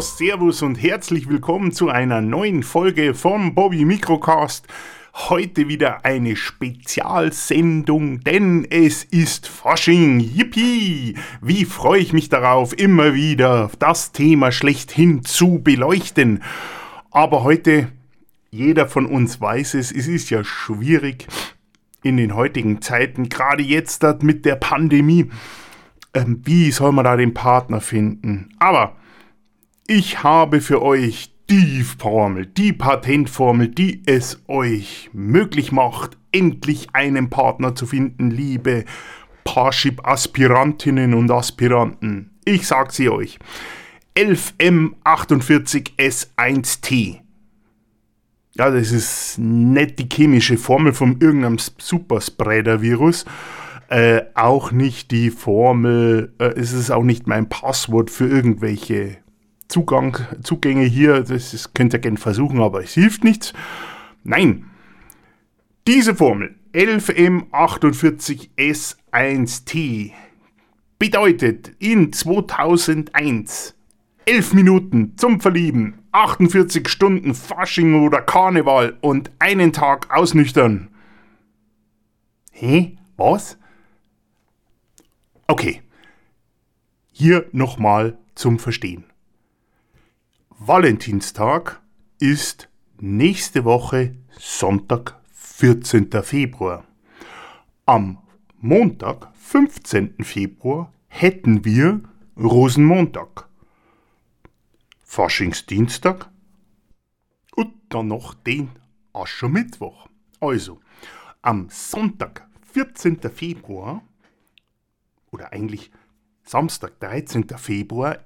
Servus und herzlich willkommen zu einer neuen Folge vom Bobby Microcast. Heute wieder eine Spezialsendung, denn es ist Fasching. Yippie! Wie freue ich mich darauf, immer wieder das Thema schlechthin zu beleuchten. Aber heute, jeder von uns weiß es, es ist ja schwierig in den heutigen Zeiten, gerade jetzt mit der Pandemie. Ähm, wie soll man da den Partner finden? Aber ich habe für euch die Formel, die Patentformel, die es euch möglich macht, endlich einen Partner zu finden, liebe Parship-Aspirantinnen und Aspiranten. Ich sag sie euch. 11M48S1T. Ja, das ist nicht die chemische Formel von irgendeinem Superspreader-Virus. Äh, auch nicht die Formel, äh, es ist auch nicht mein Passwort für irgendwelche Zugang, Zugänge hier, das ist, könnt ihr gerne versuchen, aber es hilft nichts. Nein, diese Formel 11M48S1T bedeutet in 2001 11 Minuten zum Verlieben, 48 Stunden Fasching oder Karneval und einen Tag ausnüchtern. Hä? Was? Okay. Hier nochmal zum Verstehen. Valentinstag ist nächste Woche Sonntag, 14. Februar. Am Montag, 15. Februar, hätten wir Rosenmontag. Faschingsdienstag und dann noch den Aschermittwoch. Also, am Sonntag, 14. Februar, oder eigentlich Samstag, 13. Februar,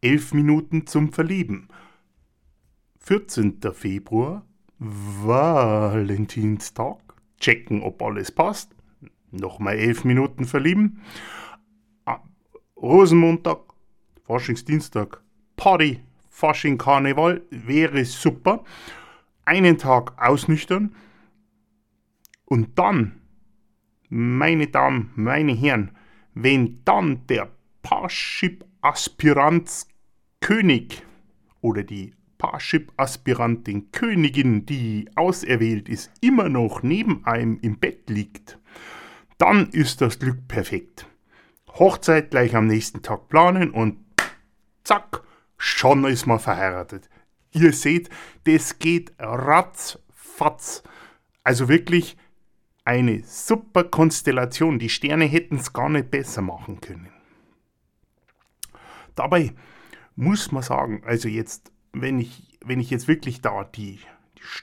11 Minuten zum Verlieben. 14. Februar, Valentinstag. Checken, ob alles passt. Nochmal 11 Minuten verlieben. Ah, Rosenmontag, Faschingsdienstag, Party, Fasching, Karneval wäre super. Einen Tag ausnüchtern. Und dann, meine Damen, meine Herren, wenn dann der Parship-Aspirant König oder die Parship-Aspirantin Königin, die auserwählt ist, immer noch neben einem im Bett liegt, dann ist das Glück perfekt. Hochzeit gleich am nächsten Tag planen und zack, schon ist man verheiratet. Ihr seht, das geht ratzfatz. Also wirklich eine super Konstellation. Die Sterne hätten es gar nicht besser machen können. Dabei muss man sagen, also jetzt, wenn ich, wenn ich jetzt wirklich da die,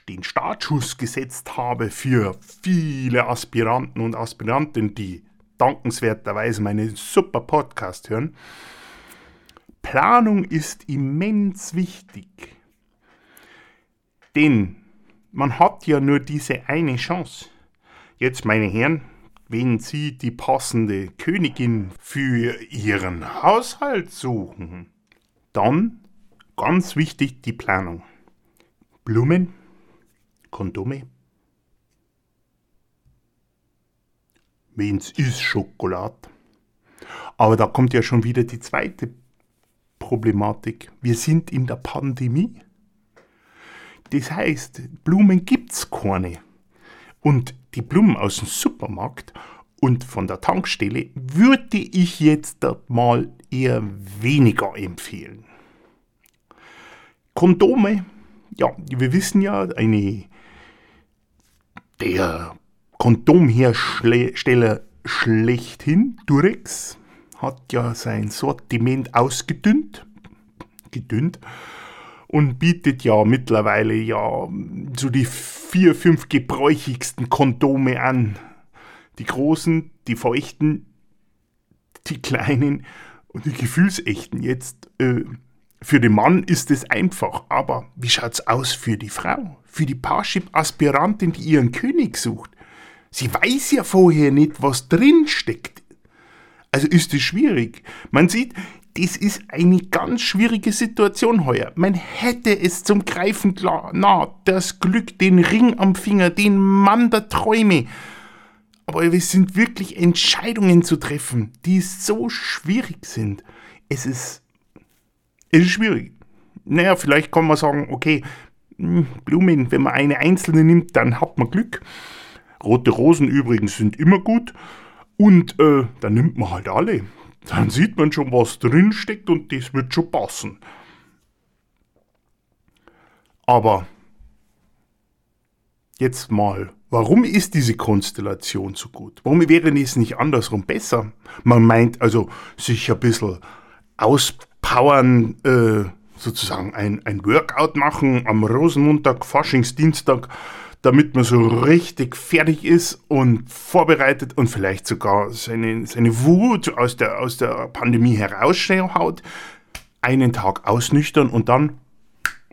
den Startschuss gesetzt habe für viele Aspiranten und Aspiranten, die dankenswerterweise meinen super Podcast hören. Planung ist immens wichtig. Denn man hat ja nur diese eine Chance. Jetzt, meine Herren, wenn Sie die passende Königin für Ihren Haushalt suchen, dann ganz wichtig die Planung. Blumen, Kondome. Wenn's ist Schokolade. Aber da kommt ja schon wieder die zweite Problematik. Wir sind in der Pandemie. Das heißt, Blumen gibt's keine. Und die Blumen aus dem Supermarkt und von der Tankstelle würde ich jetzt mal eher weniger empfehlen. Kondome, ja, wir wissen ja, eine, der Kondomhersteller schlechthin, Durex, hat ja sein Sortiment ausgedünnt, gedünnt und bietet ja mittlerweile ja so die vier, fünf gebräuchigsten Kondome an. Die großen, die feuchten, die kleinen und die gefühlsechten. Jetzt, äh, für den Mann ist es einfach, aber wie schaut's aus für die Frau? Für die Parship-Aspirantin, die ihren König sucht? Sie weiß ja vorher nicht, was drin steckt. Also ist es schwierig. Man sieht, das ist eine ganz schwierige Situation heuer. Man hätte es zum Greifen klar, na, das Glück, den Ring am Finger, den Mann der Träume. Aber es sind wirklich Entscheidungen zu treffen, die so schwierig sind. Es ist, es ist schwierig. naja, vielleicht kann man sagen, okay, hm, Blumen, wenn man eine einzelne nimmt, dann hat man Glück. Rote Rosen übrigens sind immer gut. Und äh, dann nimmt man halt alle. Dann sieht man schon, was drin steckt und das wird schon passen. Aber jetzt mal, warum ist diese Konstellation so gut? Warum wäre es nicht andersrum besser? Man meint also, sich ein bisschen auspowern, äh, sozusagen ein, ein Workout machen am Rosenmontag, Faschingsdienstag, damit man so richtig fertig ist und vorbereitet und vielleicht sogar seine, seine Wut aus der, aus der Pandemie heraushaut, einen Tag ausnüchtern und dann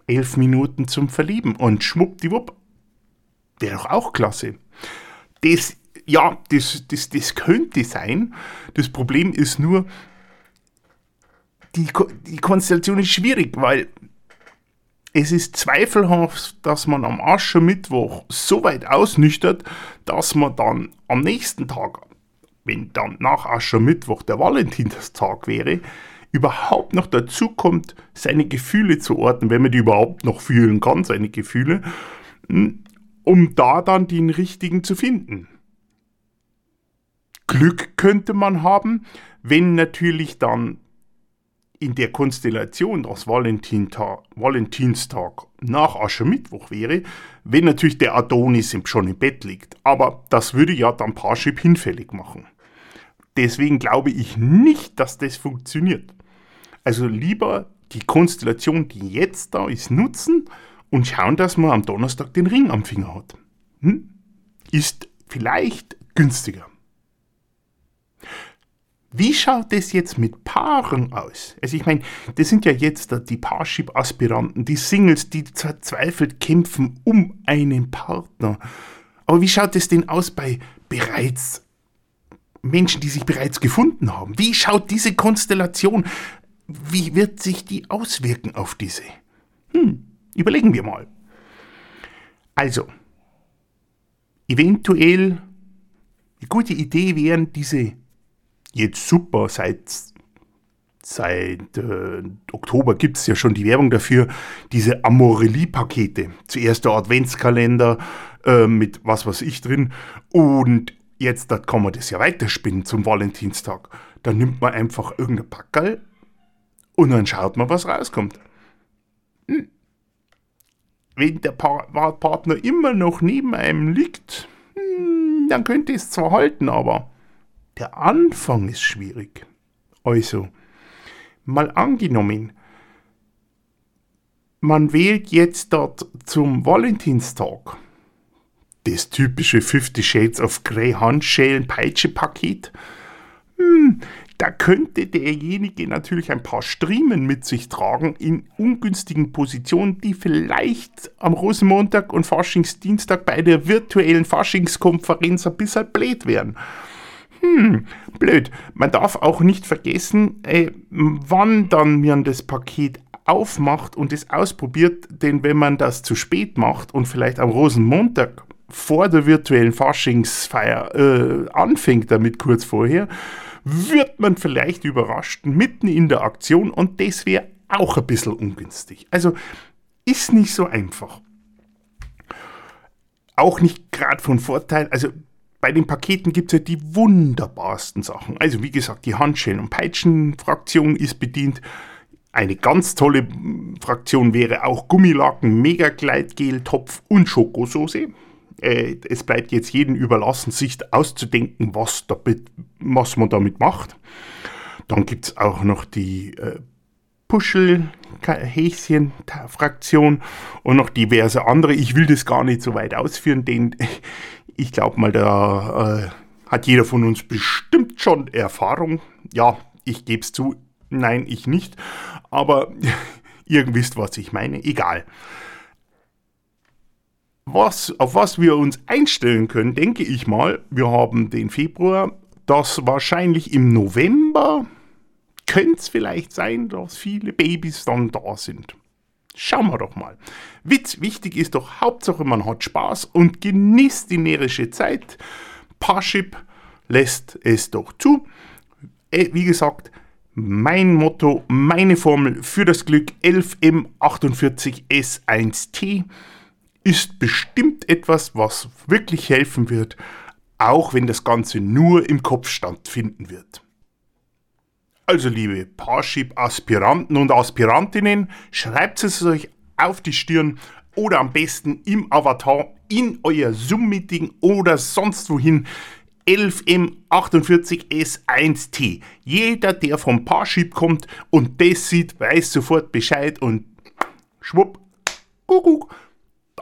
elf Minuten zum Verlieben und schwuppdiwupp. Wäre doch auch klasse. Das, ja, das, das, das könnte sein. Das Problem ist nur, die, die Konstellation ist schwierig, weil es ist zweifelhaft, dass man am Aschermittwoch so weit ausnüchtert, dass man dann am nächsten Tag, wenn dann nach Aschermittwoch der Valentinstag wäre, überhaupt noch dazu kommt, seine Gefühle zu orten, wenn man die überhaupt noch fühlen kann, seine Gefühle, hm, um da dann den richtigen zu finden. Glück könnte man haben, wenn natürlich dann in der Konstellation, dass Valentinstag, nach Aschermittwoch wäre, wenn natürlich der Adonis schon im Bett liegt. Aber das würde ja dann Parship hinfällig machen. Deswegen glaube ich nicht, dass das funktioniert. Also lieber die Konstellation, die jetzt da ist, nutzen und schauen, dass man am Donnerstag den Ring am Finger hat. Hm? Ist vielleicht günstiger. Wie schaut es jetzt mit Paaren aus? Also ich meine, das sind ja jetzt die Parship-Aspiranten, die Singles, die verzweifelt kämpfen um einen Partner. Aber wie schaut es denn aus bei bereits Menschen, die sich bereits gefunden haben? Wie schaut diese Konstellation, wie wird sich die auswirken auf diese? Hm, überlegen wir mal. Also, eventuell eine gute Idee wären diese jetzt super. Seit, seit äh, Oktober gibt es ja schon die Werbung dafür, diese Amorelie-Pakete. Zuerst der Adventskalender äh, mit was weiß ich drin und jetzt da kann man das ja weiterspinnen zum Valentinstag. Dann nimmt man einfach irgendein Packerl und dann schaut man, was rauskommt. Hm. Wenn der pa Partner immer noch neben einem liegt, hm, dann könnte es zwar halten, aber der Anfang ist schwierig. Also, mal angenommen, man wählt jetzt dort zum Valentinstag das typische Fifty Shades of Grey Handschellen-Peitsche-Paket. Hm, da könnte derjenige natürlich ein paar Striemen mit sich tragen in ungünstigen Positionen, die vielleicht am Rosenmontag und Faschingsdienstag bei der virtuellen Faschingskonferenz ein bisschen blöd werden hm, blöd. Man darf auch nicht vergessen, äh, wann dann man das Paket aufmacht und es ausprobiert, denn wenn man das zu spät macht und vielleicht am Rosenmontag vor der virtuellen Faschingsfeier äh, anfängt damit kurz vorher, wird man vielleicht überrascht mitten in der Aktion und das wäre auch ein bisschen ungünstig. Also ist nicht so einfach. Auch nicht gerade von Vorteil, also bei den Paketen gibt es ja die wunderbarsten Sachen. Also wie gesagt, die Handschellen- und Peitschen-Fraktion ist bedient. Eine ganz tolle Fraktion wäre auch Gummilaken, Mega-Gleitgel, Topf und Schokosoße. Äh, es bleibt jetzt jedem überlassen, sich auszudenken, was, damit, was man damit macht. Dann gibt es auch noch die äh, Puschel-Häschen-Fraktion und noch diverse andere. Ich will das gar nicht so weit ausführen, denn ich glaube mal, da äh, hat jeder von uns bestimmt schon Erfahrung. Ja, ich gebe es zu, nein, ich nicht. Aber ihr wisst, was ich meine. Egal. Was, auf was wir uns einstellen können, denke ich mal, wir haben den Februar, dass wahrscheinlich im November könnte es vielleicht sein, dass viele Babys dann da sind. Schauen wir doch mal. Witz, wichtig ist doch, Hauptsache man hat Spaß und genießt die närrische Zeit. Parship lässt es doch zu. Äh, wie gesagt, Mein Motto, meine Formel für das Glück 11M48S1T ist bestimmt etwas, was wirklich helfen wird, auch wenn das Ganze nur im Kopf stattfinden wird. Also liebe Parship-Aspiranten und Aspirantinnen, schreibt es euch auf die Stirn oder am besten im Avatar in euer Zoom-Meeting oder sonst wohin 11M48S1T. Jeder, der vom Parship kommt und das sieht, weiß sofort Bescheid und schwupp, kuckuck,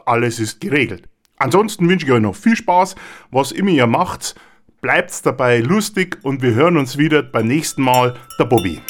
alles ist geregelt. Ansonsten wünsche ich euch noch viel Spaß, was immer ihr macht. Bleibt dabei lustig und wir hören uns wieder beim nächsten Mal, der Bobby.